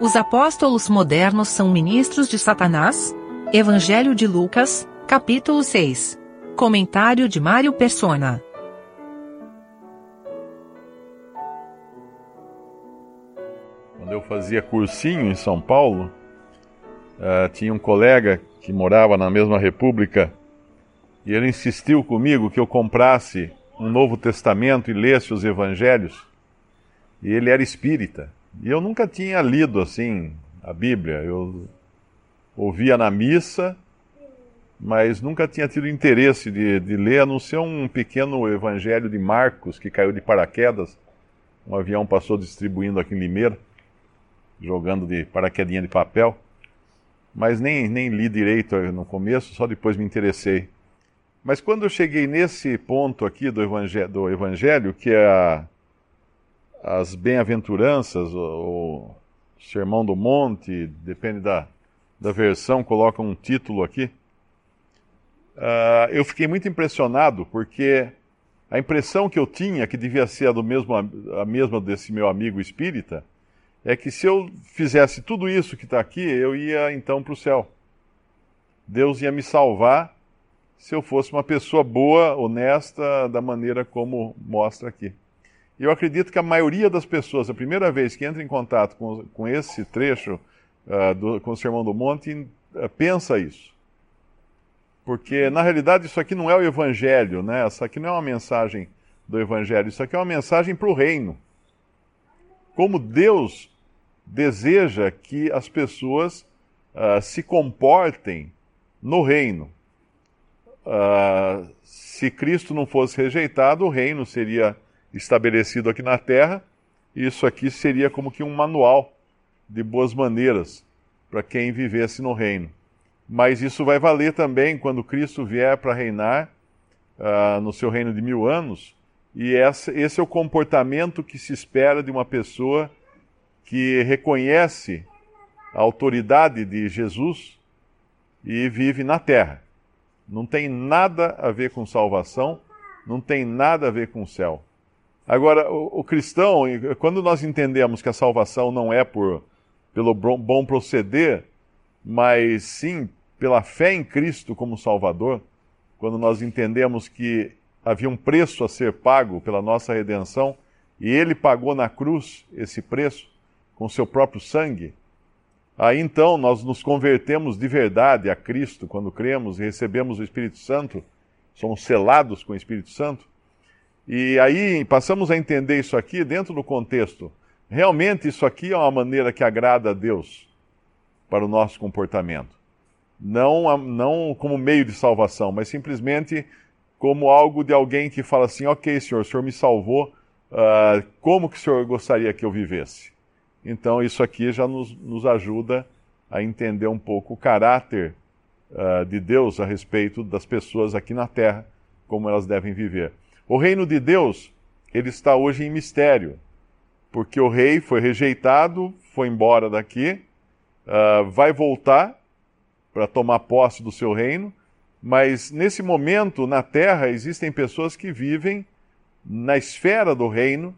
Os apóstolos modernos são ministros de Satanás? Evangelho de Lucas, capítulo 6. Comentário de Mário Persona. Quando eu fazia cursinho em São Paulo, uh, tinha um colega que morava na mesma república e ele insistiu comigo que eu comprasse um Novo Testamento e lesse os Evangelhos. E ele era espírita. E eu nunca tinha lido assim a Bíblia. Eu ouvia na missa, mas nunca tinha tido interesse de, de ler, a não ser um pequeno Evangelho de Marcos que caiu de paraquedas. Um avião passou distribuindo aqui em Limeira, jogando de paraquedinha de papel. Mas nem, nem li direito no começo, só depois me interessei. Mas quando eu cheguei nesse ponto aqui do Evangelho, do evangelho que é a, as bem-aventuranças, o, Sermão do Monte, depende da, da versão, coloca um título aqui. Uh, eu fiquei muito impressionado porque a impressão que eu tinha, que devia ser a, do mesmo, a mesma desse meu amigo espírita, é que se eu fizesse tudo isso que está aqui, eu ia então para o céu. Deus ia me salvar se eu fosse uma pessoa boa, honesta, da maneira como mostra aqui. Eu acredito que a maioria das pessoas, a primeira vez que entra em contato com, com esse trecho uh, do, com o Sermão do Monte, uh, pensa isso. Porque, na realidade, isso aqui não é o Evangelho, né? Isso aqui não é uma mensagem do Evangelho, isso aqui é uma mensagem para o reino. Como Deus deseja que as pessoas uh, se comportem no reino. Uh, se Cristo não fosse rejeitado, o reino seria estabelecido aqui na terra. Isso aqui seria como que um manual de boas maneiras para quem vivesse no reino. Mas isso vai valer também quando Cristo vier para reinar uh, no seu reino de mil anos. E essa, esse é o comportamento que se espera de uma pessoa que reconhece a autoridade de Jesus e vive na terra. Não tem nada a ver com salvação, não tem nada a ver com o céu. Agora, o, o cristão, quando nós entendemos que a salvação não é por, pelo bom proceder, mas sim pela fé em Cristo como Salvador, quando nós entendemos que havia um preço a ser pago pela nossa redenção e Ele pagou na cruz esse preço com seu próprio sangue, Aí então nós nos convertemos de verdade a Cristo quando cremos e recebemos o Espírito Santo, somos selados com o Espírito Santo. E aí passamos a entender isso aqui dentro do contexto. Realmente isso aqui é uma maneira que agrada a Deus para o nosso comportamento. Não, não como meio de salvação, mas simplesmente como algo de alguém que fala assim: Ok, Senhor, o Senhor me salvou, uh, como que o Senhor gostaria que eu vivesse? Então, isso aqui já nos, nos ajuda a entender um pouco o caráter uh, de Deus a respeito das pessoas aqui na terra, como elas devem viver. O reino de Deus, ele está hoje em mistério, porque o rei foi rejeitado, foi embora daqui, uh, vai voltar para tomar posse do seu reino, mas nesse momento na terra existem pessoas que vivem na esfera do reino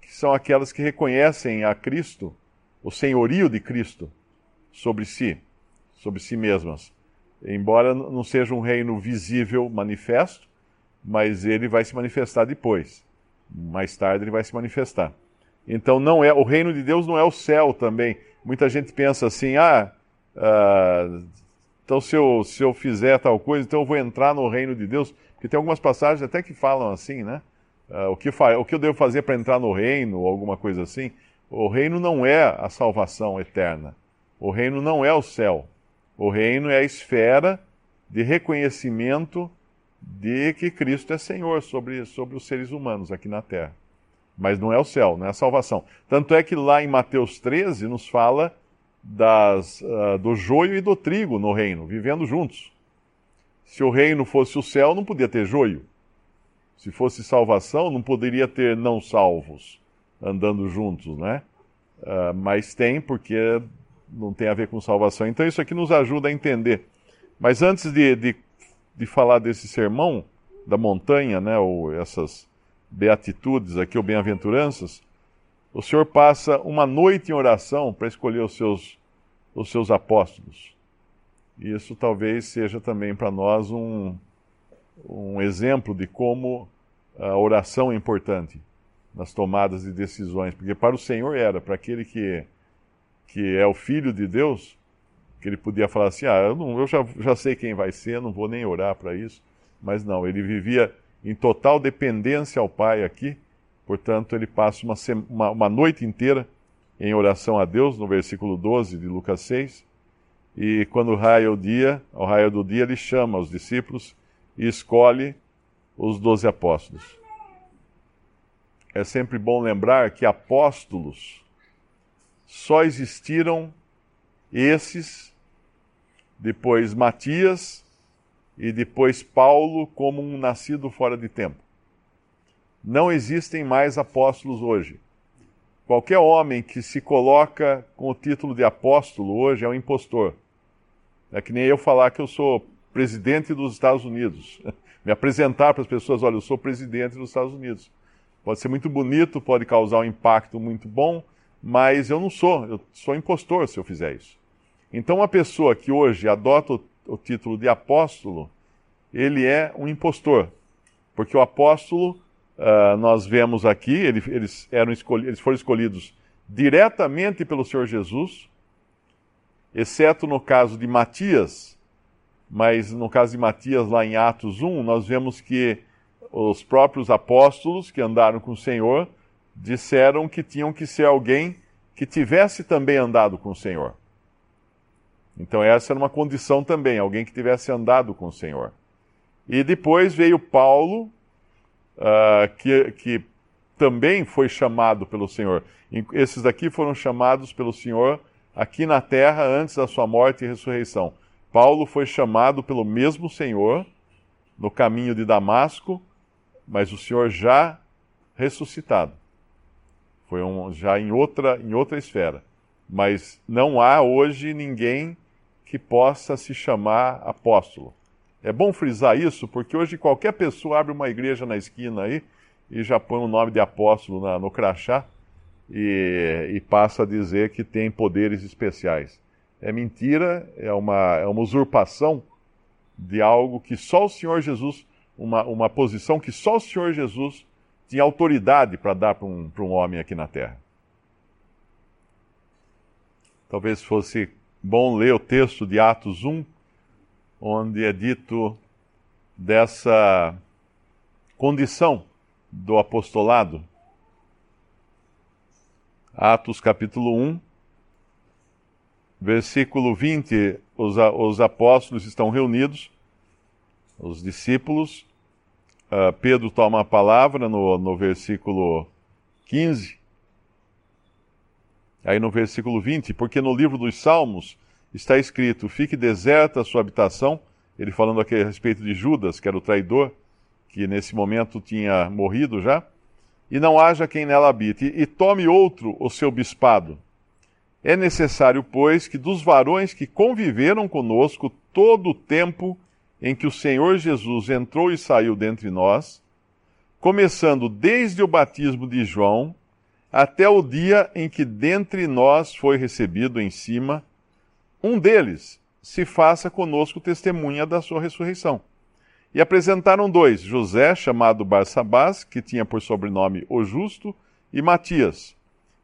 que são aquelas que reconhecem a Cristo, o senhorio de Cristo sobre si, sobre si mesmas. Embora não seja um reino visível, manifesto, mas ele vai se manifestar depois. Mais tarde ele vai se manifestar. Então não é o reino de Deus não é o céu também. Muita gente pensa assim, ah, ah então se eu, se eu fizer tal coisa, então eu vou entrar no reino de Deus. Porque tem algumas passagens até que falam assim, né? Uh, o, que o que eu devo fazer para entrar no reino, ou alguma coisa assim. O reino não é a salvação eterna. O reino não é o céu. O reino é a esfera de reconhecimento de que Cristo é Senhor sobre, sobre os seres humanos aqui na terra. Mas não é o céu, não é a salvação. Tanto é que lá em Mateus 13 nos fala das, uh, do joio e do trigo no reino, vivendo juntos. Se o reino fosse o céu, não podia ter joio. Se fosse salvação, não poderia ter não salvos andando juntos, né? Uh, mas tem, porque não tem a ver com salvação. Então isso aqui nos ajuda a entender. Mas antes de, de, de falar desse sermão da montanha, né, ou essas beatitudes aqui, ou bem-aventuranças, o Senhor passa uma noite em oração para escolher os seus, os seus apóstolos. E isso talvez seja também para nós um, um exemplo de como a oração é importante nas tomadas de decisões, porque para o Senhor era, para aquele que, que é o Filho de Deus, que ele podia falar assim: ah, eu, não, eu já, já sei quem vai ser, não vou nem orar para isso. Mas não, ele vivia em total dependência ao Pai aqui, portanto, ele passa uma, uma, uma noite inteira em oração a Deus, no versículo 12 de Lucas 6. E quando raia o dia, ao raio do dia, ele chama os discípulos e escolhe os doze apóstolos. É sempre bom lembrar que apóstolos só existiram esses, depois Matias e depois Paulo como um nascido fora de tempo. Não existem mais apóstolos hoje. Qualquer homem que se coloca com o título de apóstolo hoje é um impostor. É que nem eu falar que eu sou presidente dos Estados Unidos. Me apresentar para as pessoas, olha, eu sou presidente dos Estados Unidos. Pode ser muito bonito, pode causar um impacto muito bom, mas eu não sou, eu sou impostor se eu fizer isso. Então, uma pessoa que hoje adota o, título de apóstolo, ele é um impostor. Porque o apóstolo, uh, nós vemos aqui, ele, eles, eram eles foram escolhidos diretamente pelo Senhor Jesus, exceto no caso de Matias, mas no caso de Matias, lá em Atos 1, nós vemos que os próprios apóstolos que andaram com o Senhor disseram que tinham que ser alguém que tivesse também andado com o Senhor. Então, essa era uma condição também, alguém que tivesse andado com o Senhor. E depois veio Paulo, uh, que, que também foi chamado pelo Senhor. Esses daqui foram chamados pelo Senhor aqui na terra antes da sua morte e ressurreição. Paulo foi chamado pelo mesmo Senhor no caminho de Damasco, mas o Senhor já ressuscitado. Foi um, já em outra, em outra esfera. Mas não há hoje ninguém que possa se chamar apóstolo. É bom frisar isso, porque hoje qualquer pessoa abre uma igreja na esquina aí e já põe o nome de apóstolo na, no crachá e, e, passa a dizer que tem poderes especiais. É mentira, é uma, é uma usurpação de algo que só o Senhor Jesus, uma, uma posição que só o Senhor Jesus tinha autoridade para dar para um, um homem aqui na terra. Talvez fosse bom ler o texto de Atos 1, onde é dito dessa condição do apostolado. Atos capítulo 1, versículo 20, os, os apóstolos estão reunidos, os discípulos. Uh, Pedro toma a palavra no, no versículo 15 aí no versículo 20, porque no livro dos Salmos está escrito: Fique deserta a sua habitação. Ele falando aqui a respeito de Judas, que era o traidor, que nesse momento tinha morrido já. E não haja quem nela habite, e tome outro o seu bispado. É necessário, pois, que dos varões que conviveram conosco todo o tempo em que o Senhor Jesus entrou e saiu dentre nós, começando desde o batismo de João até o dia em que dentre nós foi recebido em cima, um deles se faça conosco testemunha da sua ressurreição. E apresentaram dois, José, chamado Barsabás, que tinha por sobrenome o Justo, e Matias.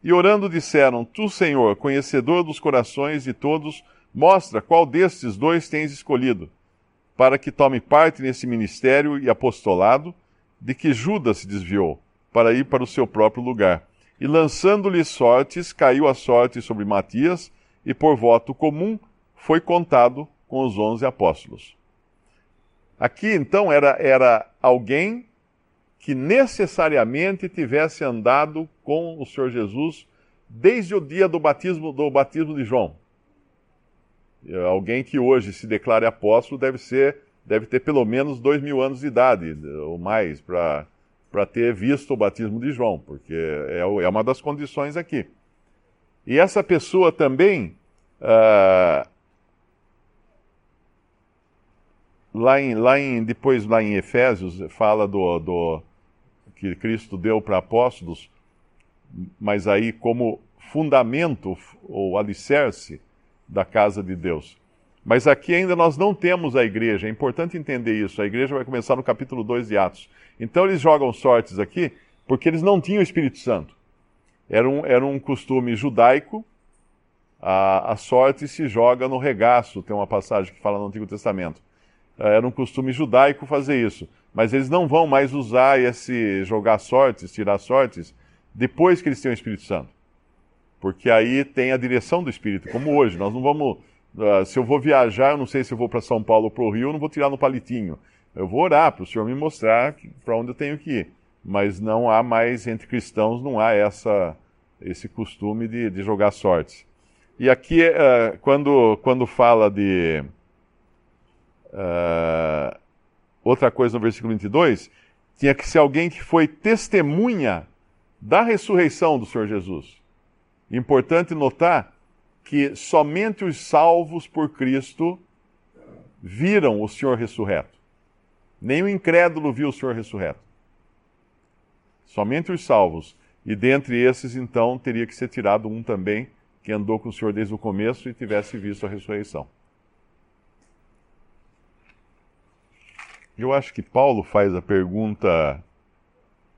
E orando disseram: Tu, Senhor, conhecedor dos corações de todos, mostra qual destes dois tens escolhido, para que tome parte nesse ministério e apostolado, de que Judas se desviou, para ir para o seu próprio lugar e lançando-lhe sortes, caiu a sorte sobre Matias, e por voto comum foi contado com os onze apóstolos. Aqui então era, era alguém que necessariamente tivesse andado com o Senhor Jesus desde o dia do batismo, do batismo de João. Alguém que hoje se declare apóstolo deve ser, deve ter pelo menos dois mil anos de idade ou mais para para ter visto o batismo de João, porque é, é, uma das condições aqui. E essa pessoa também, uh, lá, em, lá em, depois lá em Efésios, fala do, do que Cristo deu para apóstolos, mas aí como fundamento ou alicerce da casa de Deus. Mas aqui ainda nós não temos a igreja, é importante entender isso. A igreja vai começar no capítulo 2 de Atos. Então eles jogam sortes aqui porque eles não tinham o Espírito Santo. Era um, era um costume judaico, a, a sorte se joga no regaço, tem uma passagem que fala no Antigo Testamento. Era um costume judaico fazer isso. Mas eles não vão mais usar esse jogar sortes, tirar sortes, depois que eles têm o Espírito Santo. Porque aí tem a direção do Espírito, como hoje. Nós não vamos. Uh, se eu vou viajar, eu não sei se eu vou para São Paulo ou para o Rio, eu não vou tirar no palitinho. Eu vou orar para o Senhor me mostrar para onde eu tenho que ir. Mas não há mais, entre cristãos, não há essa, esse costume de, de jogar sortes. E aqui, uh, quando, quando fala de. Uh, outra coisa no versículo 22, tinha que ser alguém que foi testemunha da ressurreição do Senhor Jesus. Importante notar que somente os salvos por Cristo viram o Senhor ressurreto. O incrédulo viu o Senhor ressurreto. Somente os salvos. E dentre esses, então, teria que ser tirado um também que andou com o Senhor desde o começo e tivesse visto a ressurreição. Eu acho que Paulo faz a pergunta: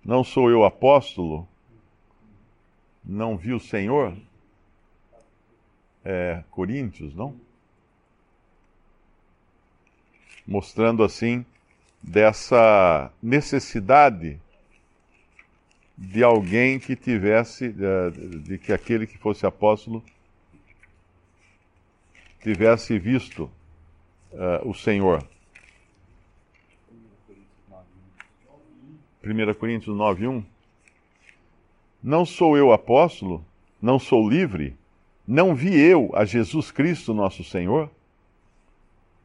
Não sou eu apóstolo? Não vi o Senhor? É, Coríntios, não? Mostrando assim dessa necessidade de alguém que tivesse, de que aquele que fosse apóstolo tivesse visto uh, o Senhor. 1 Coríntios 9, 1. Não sou eu apóstolo, não sou livre, não vi eu a Jesus Cristo nosso Senhor?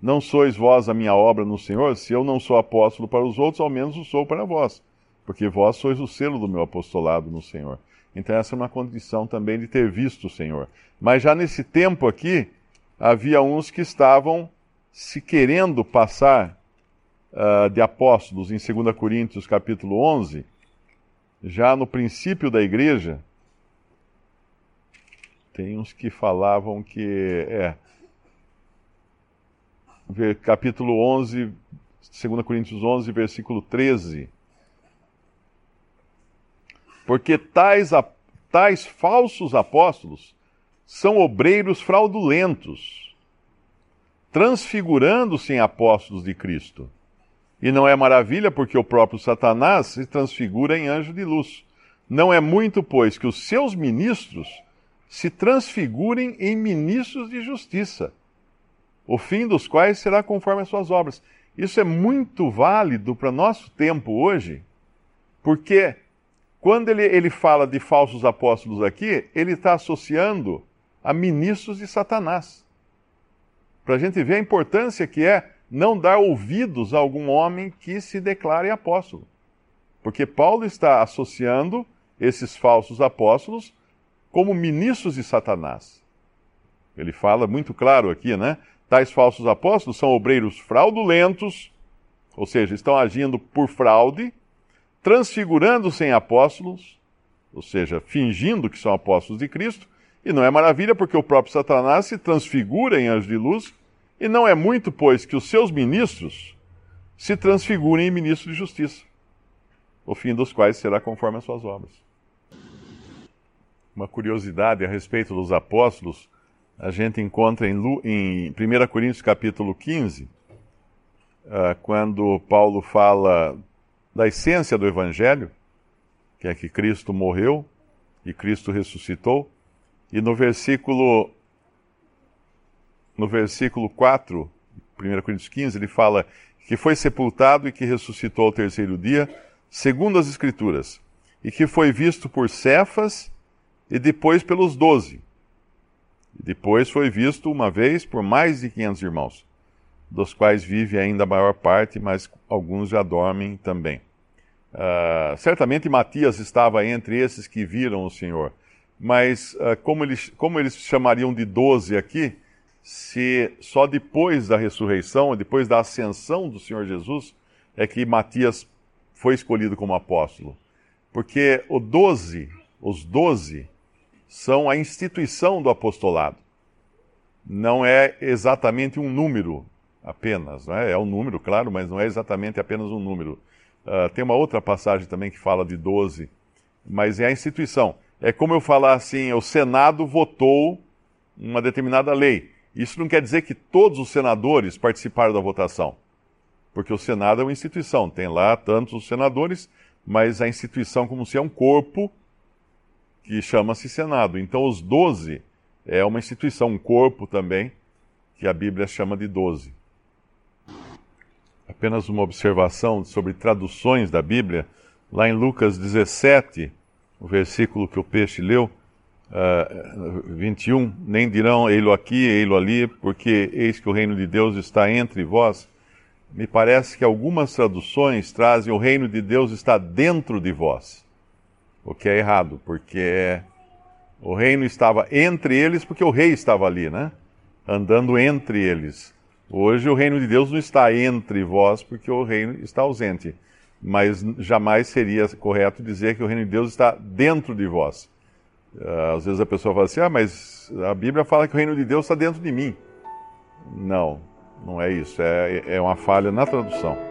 Não sois vós a minha obra no Senhor? Se eu não sou apóstolo para os outros, ao menos o sou para vós, porque vós sois o selo do meu apostolado no Senhor. Então, essa é uma condição também de ter visto o Senhor. Mas já nesse tempo aqui, havia uns que estavam se querendo passar uh, de apóstolos, em 2 Coríntios capítulo 11, já no princípio da igreja, tem uns que falavam que é capítulo 11, 2 Coríntios 11, versículo 13. Porque tais, tais falsos apóstolos são obreiros fraudulentos, transfigurando-se em apóstolos de Cristo. E não é maravilha, porque o próprio Satanás se transfigura em anjo de luz. Não é muito, pois, que os seus ministros se transfigurem em ministros de justiça, o fim dos quais será conforme as suas obras. Isso é muito válido para nosso tempo hoje, porque quando ele, ele fala de falsos apóstolos aqui, ele está associando a ministros de Satanás. Para a gente ver a importância que é não dar ouvidos a algum homem que se declare apóstolo. Porque Paulo está associando esses falsos apóstolos como ministros de Satanás. Ele fala muito claro aqui, né? Tais falsos apóstolos são obreiros fraudulentos, ou seja, estão agindo por fraude, transfigurando-se em apóstolos, ou seja, fingindo que são apóstolos de Cristo, e não é maravilha porque o próprio Satanás se transfigura em anjo de luz, e não é muito, pois, que os seus ministros se transfigurem em ministros de justiça, o fim dos quais será conforme as suas obras uma curiosidade a respeito dos apóstolos, a gente encontra em, em 1 Coríntios capítulo 15, uh, ah, quando Paulo fala da essência do Evangelho, que é que Cristo morreu e Cristo ressuscitou, e no versículo, no versículo 4, 1 Coríntios 15, ele fala que foi sepultado e que ressuscitou ao terceiro dia, segundo as Escrituras, e que foi visto por Cefas e depois pelos doze. Depois foi visto uma vez por mais de 500 irmãos, dos quais vive ainda a maior parte, mas alguns já dormem também. Uh, certamente Matias estava entre esses que viram o Senhor, mas uh, como, eles, como eles chamariam de doze aqui, se só depois da ressurreição, depois da ascensão do Senhor Jesus, é que Matias foi escolhido como apóstolo. Porque o doze os doze são a instituição do apostolado. Não é exatamente um número apenas, é? é um número, claro, mas não é exatamente apenas um número. Uh, tem uma outra passagem também que fala de doze, mas é a instituição. É como eu falar assim: o Senado votou uma determinada lei. Isso não quer dizer que todos os senadores participaram da votação, porque o Senado é uma instituição, tem lá tantos os senadores, mas a instituição, como se é um corpo, que chama-se Senado. Então, os doze é uma instituição, um corpo também, que a Bíblia chama de doze. Apenas uma observação sobre traduções da Bíblia. Lá em Lucas 17, o versículo que o peixe leu, uh, 21, nem dirão ei-lo aqui, ei-lo ali, porque eis que o reino de Deus está entre vós. Me parece que algumas traduções trazem o reino de Deus está dentro de vós, o que é errado, porque o reino estava entre eles, porque o rei estava ali, né? Andando entre eles. Hoje o reino de Deus não está entre vós, porque o reino está ausente. Mas jamais seria correto dizer que o reino de Deus está dentro de vós. Uh, às vezes a pessoa fala assim: ah, mas a Bíblia fala que o reino de Deus está dentro de mim. Não, não é isso. É, é uma falha na tradução.